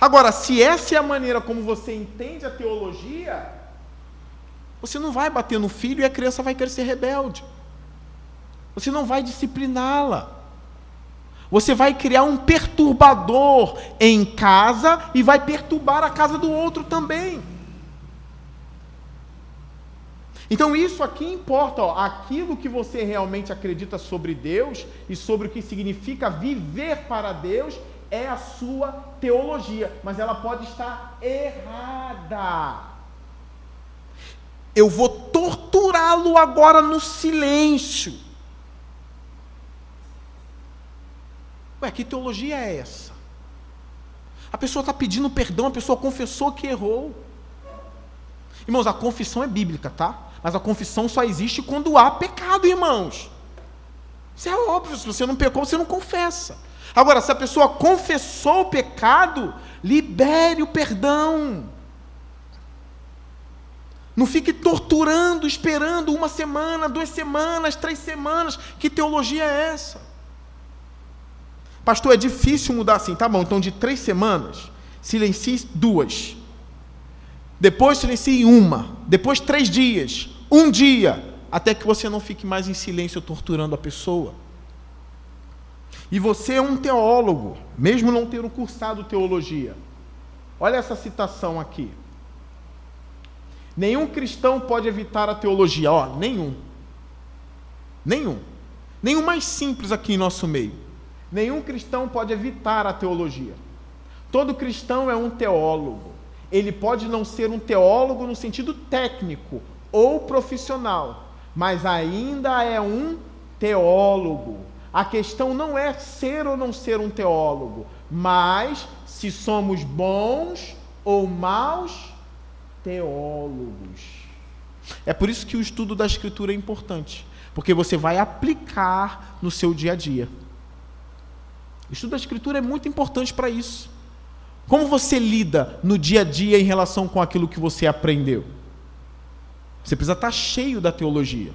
Agora, se essa é a maneira como você entende a teologia, você não vai bater no filho e a criança vai crescer rebelde. Você não vai discipliná-la. Você vai criar um perturbador em casa e vai perturbar a casa do outro também. Então isso aqui importa, ó, aquilo que você realmente acredita sobre Deus e sobre o que significa viver para Deus é a sua teologia, mas ela pode estar errada eu vou torturá-lo agora no silêncio. Ué, que teologia é essa? A pessoa está pedindo perdão, a pessoa confessou que errou. Irmãos, a confissão é bíblica, tá? Mas a confissão só existe quando há pecado, irmãos. Isso é óbvio, se você não pecou, você não confessa. Agora, se a pessoa confessou o pecado, libere o perdão. Não fique torturando, esperando uma semana, duas semanas, três semanas. Que teologia é essa? Pastor, é difícil mudar assim. Tá bom, então de três semanas, silencie duas. Depois silencie uma. Depois três dias. Um dia. Até que você não fique mais em silêncio torturando a pessoa. E você é um teólogo, mesmo não tendo cursado teologia. Olha essa citação aqui. Nenhum cristão pode evitar a teologia, ó, nenhum. Nenhum. Nenhum mais simples aqui em nosso meio. Nenhum cristão pode evitar a teologia. Todo cristão é um teólogo. Ele pode não ser um teólogo no sentido técnico ou profissional, mas ainda é um teólogo. A questão não é ser ou não ser um teólogo, mas se somos bons ou maus teólogos. É por isso que o estudo da Escritura é importante, porque você vai aplicar no seu dia a dia. Estudo da Escritura é muito importante para isso. Como você lida no dia a dia em relação com aquilo que você aprendeu? Você precisa estar cheio da teologia.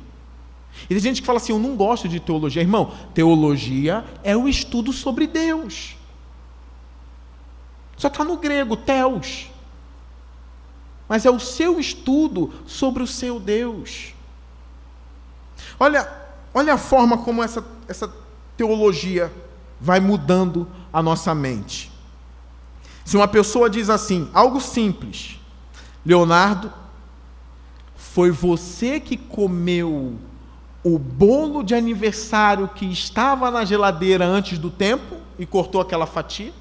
E tem gente que fala assim: Eu não gosto de teologia. Irmão, teologia é o estudo sobre Deus. Só está no grego, teos mas é o seu estudo sobre o seu Deus. Olha, olha a forma como essa, essa teologia vai mudando a nossa mente. Se uma pessoa diz assim, algo simples, Leonardo, foi você que comeu o bolo de aniversário que estava na geladeira antes do tempo e cortou aquela fatia?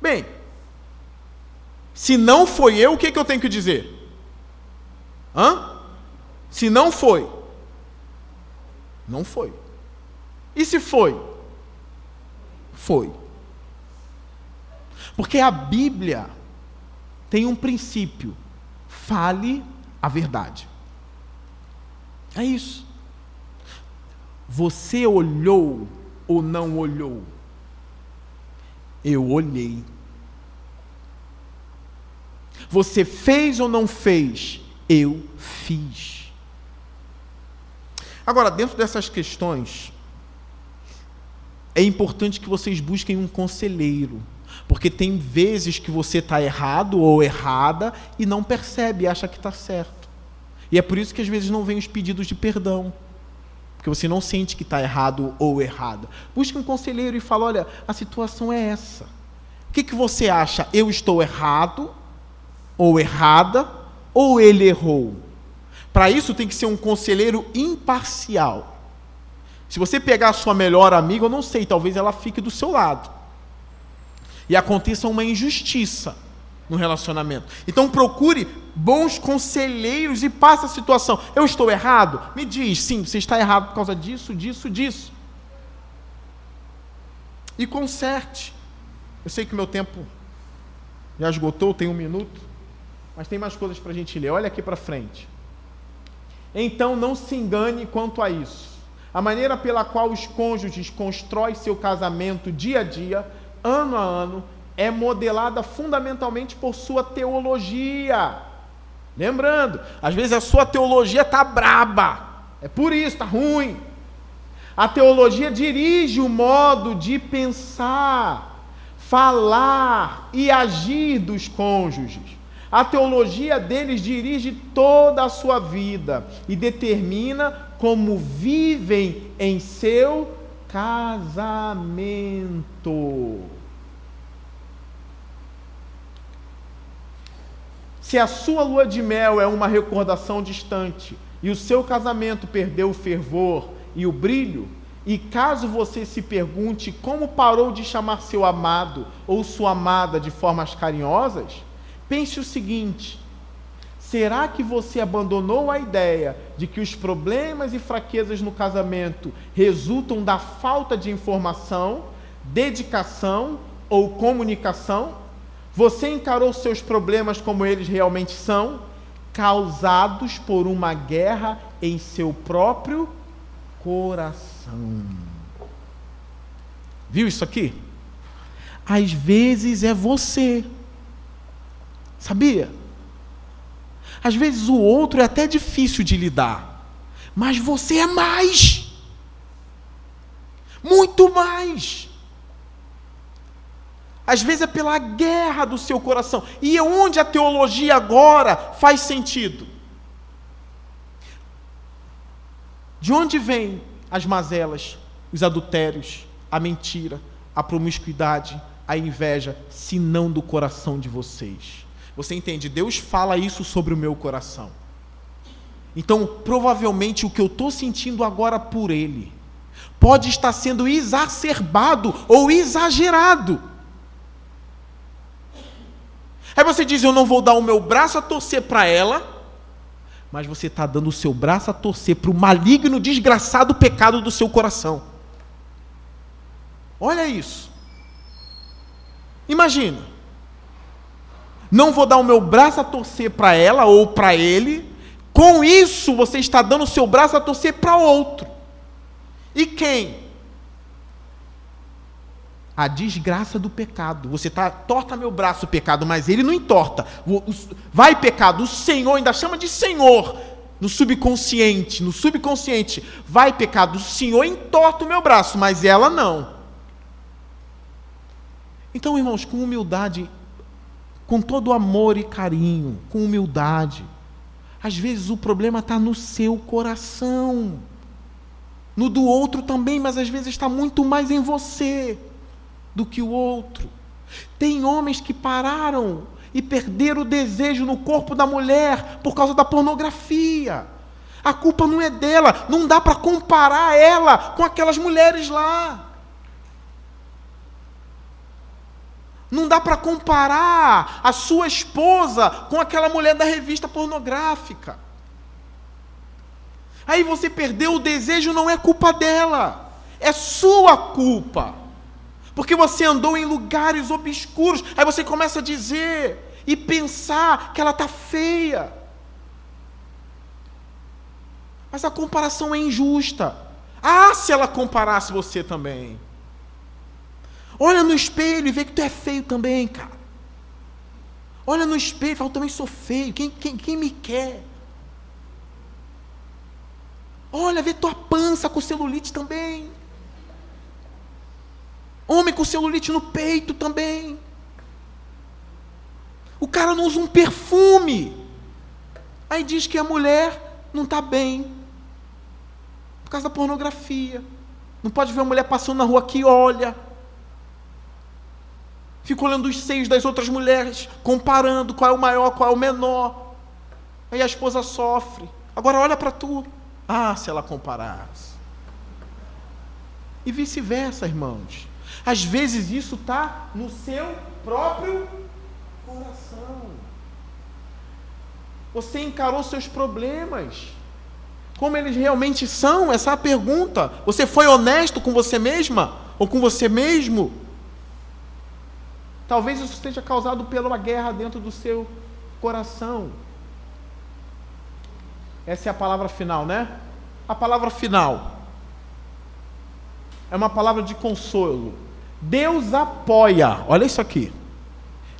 Bem, se não foi eu, o que, que eu tenho que dizer? Hã? Se não foi, não foi. E se foi? Foi. Porque a Bíblia tem um princípio: fale a verdade. É isso. Você olhou ou não olhou? Eu olhei. Você fez ou não fez? Eu fiz. Agora, dentro dessas questões, é importante que vocês busquem um conselheiro. Porque tem vezes que você está errado ou errada e não percebe, acha que está certo. E é por isso que às vezes não vem os pedidos de perdão. Porque você não sente que está errado ou errada. Busque um conselheiro e fala: olha, a situação é essa. O que, que você acha? Eu estou errado ou errada? Ou ele errou? Para isso tem que ser um conselheiro imparcial. Se você pegar a sua melhor amiga, eu não sei, talvez ela fique do seu lado. E aconteça uma injustiça no relacionamento. Então procure bons conselheiros e passe a situação. Eu estou errado? Me diz, sim, você está errado por causa disso, disso, disso. E conserte. Eu sei que meu tempo já esgotou, tem um minuto, mas tem mais coisas para a gente ler. Olha aqui para frente. Então não se engane quanto a isso. A maneira pela qual os cônjuges constroem seu casamento dia a dia, ano a ano, é modelada fundamentalmente por sua teologia. Lembrando, às vezes a sua teologia está braba, é por isso, está ruim. A teologia dirige o modo de pensar, falar e agir dos cônjuges. A teologia deles dirige toda a sua vida e determina como vivem em seu casamento. Se a sua lua de mel é uma recordação distante e o seu casamento perdeu o fervor e o brilho, e caso você se pergunte como parou de chamar seu amado ou sua amada de formas carinhosas, pense o seguinte: será que você abandonou a ideia de que os problemas e fraquezas no casamento resultam da falta de informação, dedicação ou comunicação? Você encarou seus problemas como eles realmente são, causados por uma guerra em seu próprio coração. Viu isso aqui? Às vezes é você. Sabia? Às vezes o outro é até difícil de lidar, mas você é mais. Muito mais. Às vezes é pela guerra do seu coração. E onde a teologia agora faz sentido? De onde vêm as mazelas, os adultérios, a mentira, a promiscuidade, a inveja, se não do coração de vocês? Você entende? Deus fala isso sobre o meu coração. Então, provavelmente o que eu estou sentindo agora por Ele pode estar sendo exacerbado ou exagerado Aí você diz: Eu não vou dar o meu braço a torcer para ela, mas você está dando o seu braço a torcer para o maligno, desgraçado pecado do seu coração. Olha isso. Imagina. Não vou dar o meu braço a torcer para ela ou para ele. Com isso, você está dando o seu braço a torcer para outro. E quem? a desgraça do pecado. Você tá torta meu braço, pecado, mas ele não entorta. Vai pecado, o Senhor ainda chama de Senhor no subconsciente, no subconsciente. Vai pecado, o Senhor entorta o meu braço, mas ela não. Então, irmãos, com humildade, com todo amor e carinho, com humildade. Às vezes o problema está no seu coração, no do outro também, mas às vezes está muito mais em você do que o outro. Tem homens que pararam e perderam o desejo no corpo da mulher por causa da pornografia. A culpa não é dela, não dá para comparar ela com aquelas mulheres lá. Não dá para comparar a sua esposa com aquela mulher da revista pornográfica. Aí você perdeu o desejo, não é culpa dela, é sua culpa. Porque você andou em lugares obscuros, aí você começa a dizer e pensar que ela está feia. Mas a comparação é injusta. Ah, se ela comparasse você também. Olha no espelho e vê que tu é feio também, cara. Olha no espelho e fala, eu também sou feio. Quem, quem, quem me quer? Olha, vê tua pança com celulite também. Homem com celulite no peito também. O cara não usa um perfume. Aí diz que a mulher não está bem. Por causa da pornografia. Não pode ver uma mulher passando na rua que olha. Fica olhando os seios das outras mulheres, comparando qual é o maior, qual é o menor. Aí a esposa sofre. Agora olha para tu. Ah, se ela comparasse. E vice-versa, irmãos. Às vezes isso está no seu próprio coração. Você encarou seus problemas. Como eles realmente são? Essa é a pergunta. Você foi honesto com você mesma? Ou com você mesmo? Talvez isso esteja causado pela guerra dentro do seu coração. Essa é a palavra final, né? A palavra final é uma palavra de consolo. Deus apoia, olha isso aqui.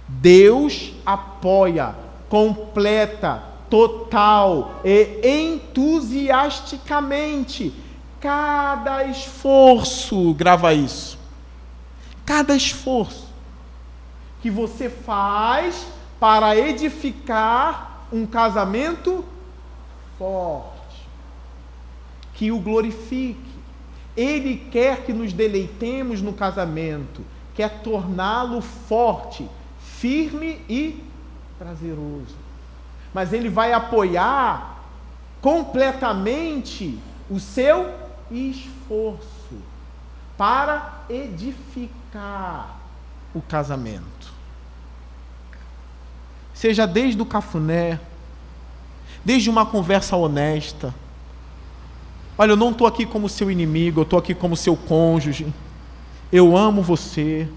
Deus apoia, completa, total e entusiasticamente cada esforço, grava isso. Cada esforço que você faz para edificar um casamento forte, que o glorifique. Ele quer que nos deleitemos no casamento, quer torná-lo forte, firme e prazeroso. Mas ele vai apoiar completamente o seu esforço para edificar o casamento seja desde o cafuné, desde uma conversa honesta. Olha, eu não estou aqui como seu inimigo, eu estou aqui como seu cônjuge. Eu amo você.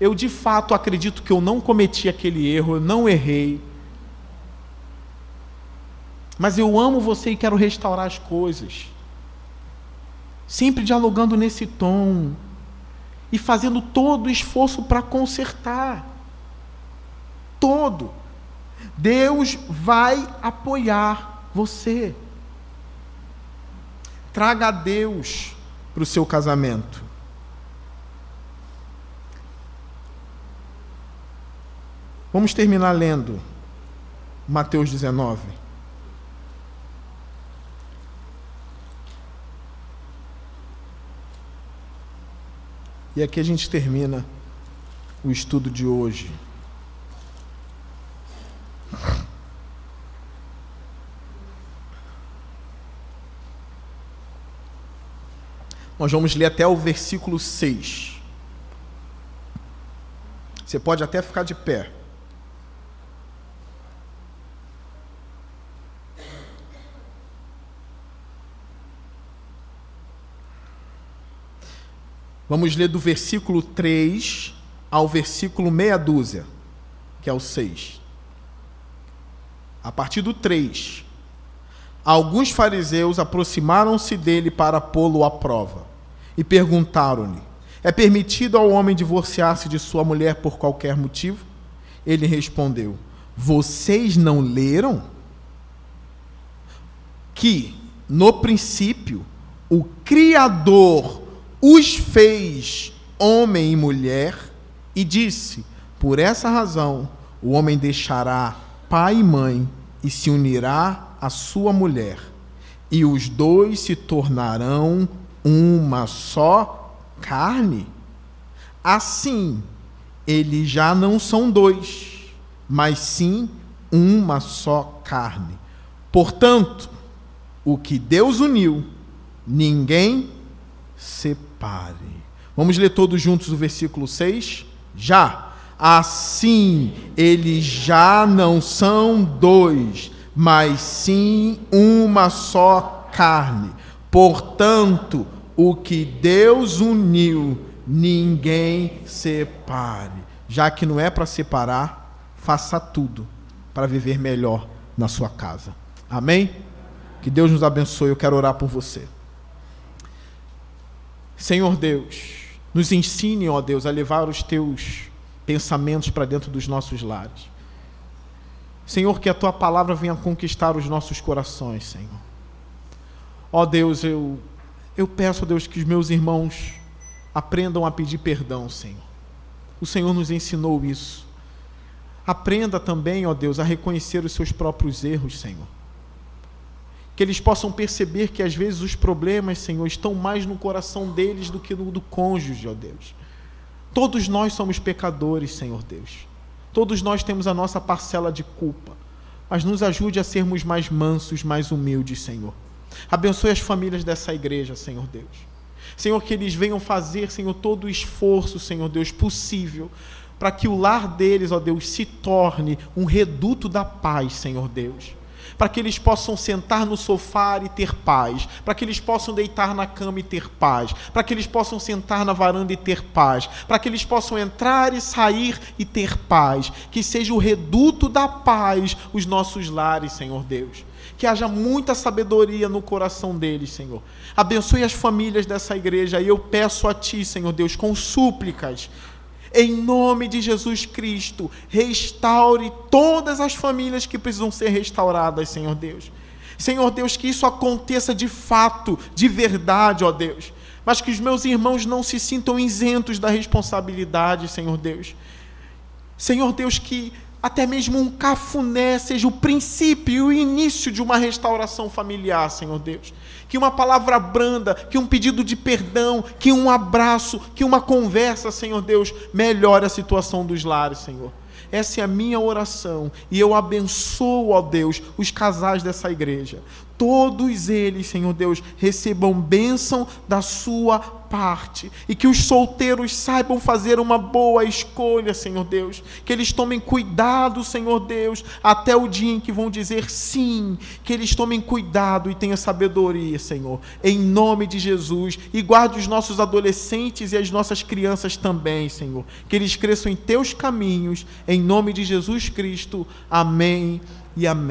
Eu de fato acredito que eu não cometi aquele erro, eu não errei. Mas eu amo você e quero restaurar as coisas. Sempre dialogando nesse tom e fazendo todo o esforço para consertar todo. Deus vai apoiar você. Traga Deus para o seu casamento. Vamos terminar lendo Mateus 19. E aqui a gente termina o estudo de hoje. Nós vamos ler até o versículo 6. Você pode até ficar de pé. Vamos ler do versículo 3 ao versículo meia dúzia, que é o 6. A partir do 3. Alguns fariseus aproximaram-se dele para pô-lo à prova e perguntaram-lhe: É permitido ao homem divorciar-se de sua mulher por qualquer motivo? Ele respondeu: Vocês não leram que, no princípio, o Criador os fez homem e mulher e disse: Por essa razão, o homem deixará pai e mãe e se unirá à sua mulher, e os dois se tornarão uma só carne. Assim, eles já não são dois, mas sim uma só carne. Portanto, o que Deus uniu, ninguém separe. Vamos ler todos juntos o versículo 6? Já. Assim, eles já não são dois, mas sim uma só carne. Portanto, o que Deus uniu, ninguém separe. Já que não é para separar, faça tudo para viver melhor na sua casa. Amém? Que Deus nos abençoe. Eu quero orar por você. Senhor Deus, nos ensine, ó Deus, a levar os teus pensamentos para dentro dos nossos lares. Senhor, que a tua palavra venha conquistar os nossos corações, Senhor. Ó Deus, eu, eu peço, ó Deus, que os meus irmãos aprendam a pedir perdão, Senhor. O Senhor nos ensinou isso. Aprenda também, ó Deus, a reconhecer os seus próprios erros, Senhor. Que eles possam perceber que às vezes os problemas, Senhor, estão mais no coração deles do que no do cônjuge, ó Deus. Todos nós somos pecadores, Senhor Deus. Todos nós temos a nossa parcela de culpa, mas nos ajude a sermos mais mansos, mais humildes, Senhor. Abençoe as famílias dessa igreja, Senhor Deus. Senhor, que eles venham fazer, Senhor, todo o esforço, Senhor Deus, possível, para que o lar deles, ó Deus, se torne um reduto da paz, Senhor Deus para que eles possam sentar no sofá e ter paz, para que eles possam deitar na cama e ter paz, para que eles possam sentar na varanda e ter paz, para que eles possam entrar e sair e ter paz, que seja o reduto da paz os nossos lares, Senhor Deus. Que haja muita sabedoria no coração deles, Senhor. Abençoe as famílias dessa igreja e eu peço a Ti, Senhor Deus, com súplicas, em nome de Jesus Cristo, restaure todas as famílias que precisam ser restauradas, Senhor Deus. Senhor Deus, que isso aconteça de fato, de verdade, ó Deus. Mas que os meus irmãos não se sintam isentos da responsabilidade, Senhor Deus. Senhor Deus, que até mesmo um cafuné seja o princípio e o início de uma restauração familiar, Senhor Deus. Que uma palavra branda, que um pedido de perdão, que um abraço, que uma conversa, Senhor Deus, melhore a situação dos lares, Senhor. Essa é a minha oração e eu abençoo, ó Deus, os casais dessa igreja. Todos eles, Senhor Deus, recebam bênção da sua parte e que os solteiros saibam fazer uma boa escolha, Senhor Deus. Que eles tomem cuidado, Senhor Deus, até o dia em que vão dizer sim. Que eles tomem cuidado e tenham sabedoria, Senhor, em nome de Jesus. E guarde os nossos adolescentes e as nossas crianças também, Senhor. Que eles cresçam em teus caminhos, em nome de Jesus Cristo. Amém e amém.